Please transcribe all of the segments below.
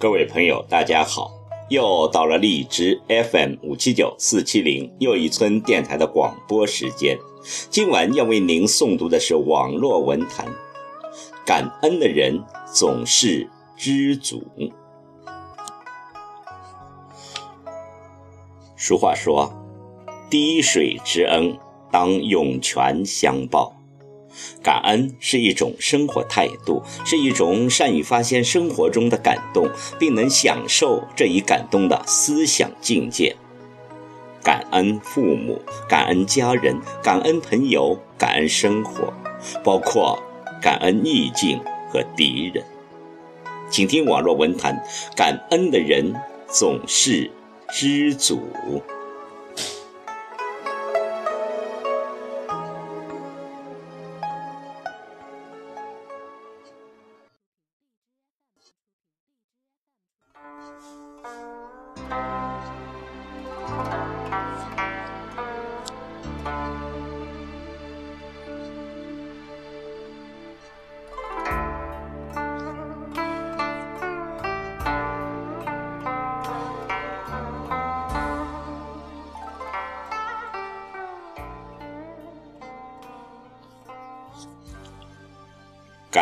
各位朋友，大家好！又到了荔枝 FM 五七九四七零又一村电台的广播时间。今晚要为您诵读的是网络文坛：感恩的人总是知足。俗话说：“滴水之恩，当涌泉相报。”感恩是一种生活态度，是一种善于发现生活中的感动，并能享受这一感动的思想境界。感恩父母，感恩家人，感恩朋友，感恩生活，包括感恩逆境和敌人。请听网络文坛：感恩的人总是知足。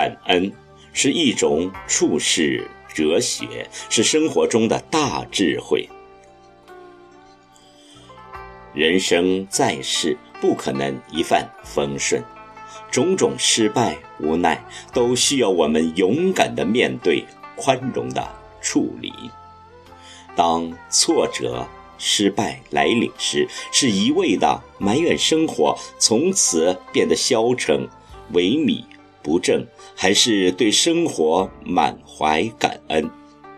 感恩是一种处世哲学，是生活中的大智慧。人生在世，不可能一帆风顺，种种失败、无奈，都需要我们勇敢的面对，宽容的处理。当挫折、失败来临时，是一味的埋怨生活，从此变得消沉、萎靡。不正，还是对生活满怀感恩，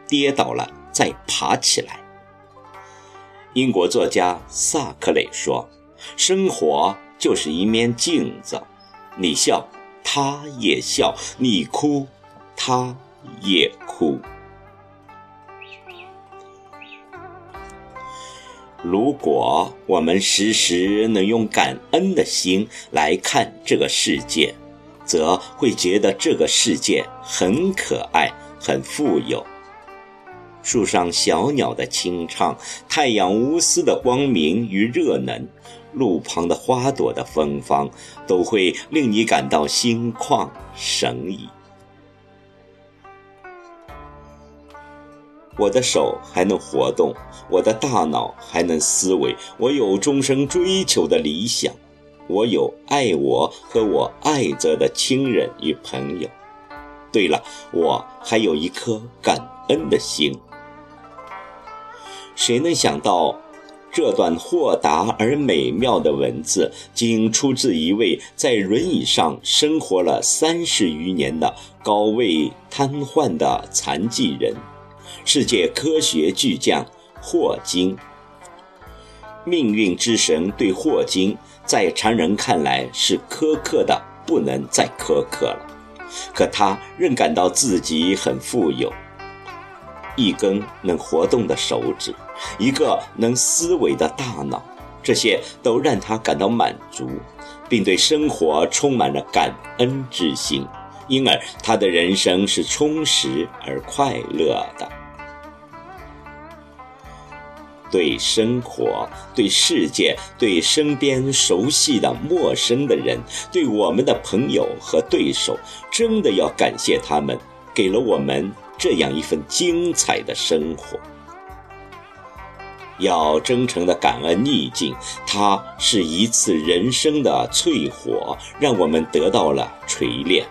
跌倒了再爬起来。英国作家萨克雷说：“生活就是一面镜子，你笑，他也笑；你哭，他也哭。”如果我们时时能用感恩的心来看这个世界。则会觉得这个世界很可爱，很富有。树上小鸟的清唱，太阳无私的光明与热能，路旁的花朵的芬芳，都会令你感到心旷神怡。我的手还能活动，我的大脑还能思维，我有终生追求的理想。我有爱我和我爱着的亲人与朋友。对了，我还有一颗感恩的心。谁能想到，这段豁达而美妙的文字，竟出自一位在轮椅上生活了三十余年的高位瘫痪的残疾人——世界科学巨匠霍金。命运之神对霍金。在常人看来是苛刻的，不能再苛刻了。可他仍感到自己很富有，一根能活动的手指，一个能思维的大脑，这些都让他感到满足，并对生活充满了感恩之心，因而他的人生是充实而快乐的。对生活、对世界、对身边熟悉的陌生的人、对我们的朋友和对手，真的要感谢他们，给了我们这样一份精彩的生活。要真诚的感恩逆境，它是一次人生的淬火，让我们得到了锤炼；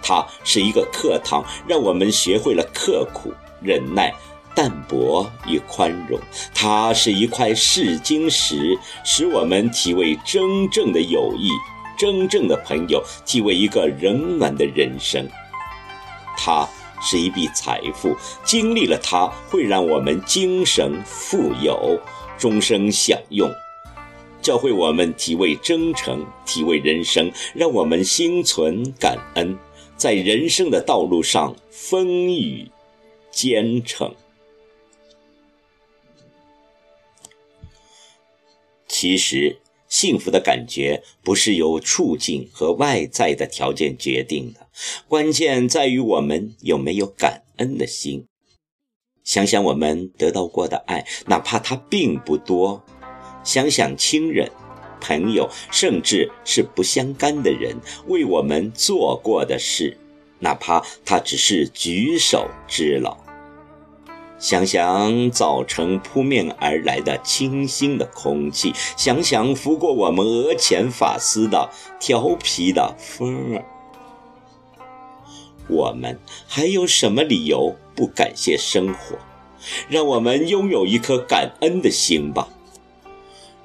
它是一个课堂，让我们学会了刻苦忍耐。淡泊与宽容，它是一块试金石，使我们体味真正的友谊，真正的朋友，体味一个冷暖的人生。它是一笔财富，经历了它，会让我们精神富有，终生享用，教会我们体味真诚，体味人生，让我们心存感恩，在人生的道路上风雨兼程。其实，幸福的感觉不是由处境和外在的条件决定的，关键在于我们有没有感恩的心。想想我们得到过的爱，哪怕它并不多；想想亲人、朋友，甚至是不相干的人为我们做过的事，哪怕他只是举手之劳。想想早晨扑面而来的清新的空气，想想拂过我们额前发丝的调皮的风儿，我们还有什么理由不感谢生活？让我们拥有一颗感恩的心吧。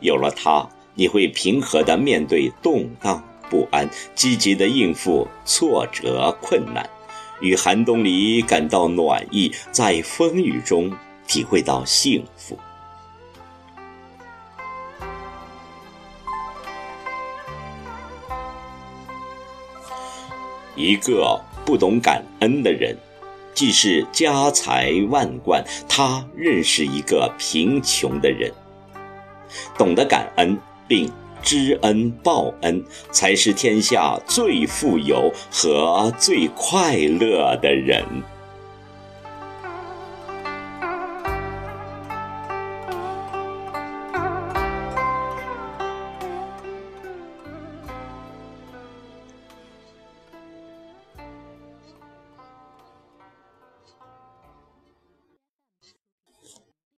有了它，你会平和地面对动荡不安，积极地应付挫折困难。与寒冬里感到暖意，在风雨中体会到幸福。一个不懂感恩的人，即是家财万贯，他认识一个贫穷的人。懂得感恩并。知恩报恩，才是天下最富有和最快乐的人。